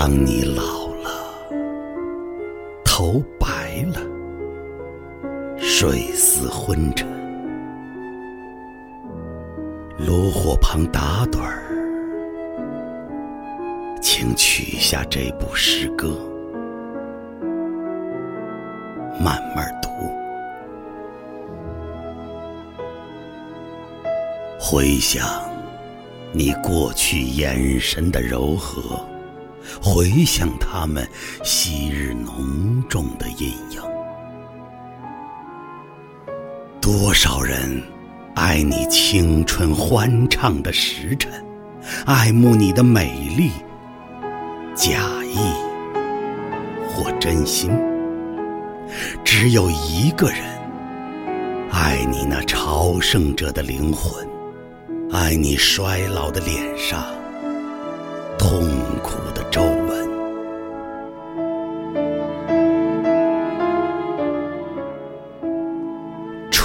当你老了，头白了，睡似昏沉，炉火旁打盹儿，请取下这部诗歌，慢慢读，回想你过去眼神的柔和。回想他们昔日浓重的阴影，多少人爱你青春欢畅的时辰，爱慕你的美丽，假意或真心。只有一个人爱你那朝圣者的灵魂，爱你衰老的脸上。痛苦的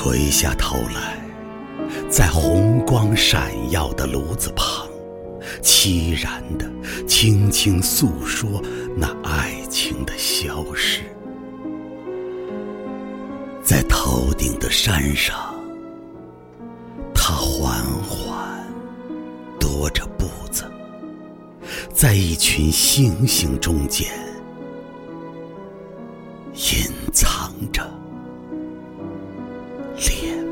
垂下头来，在红光闪耀的炉子旁，凄然的轻轻诉说那爱情的消逝。在头顶的山上，他缓缓踱着步子。在一群星星中间，隐藏着。脸。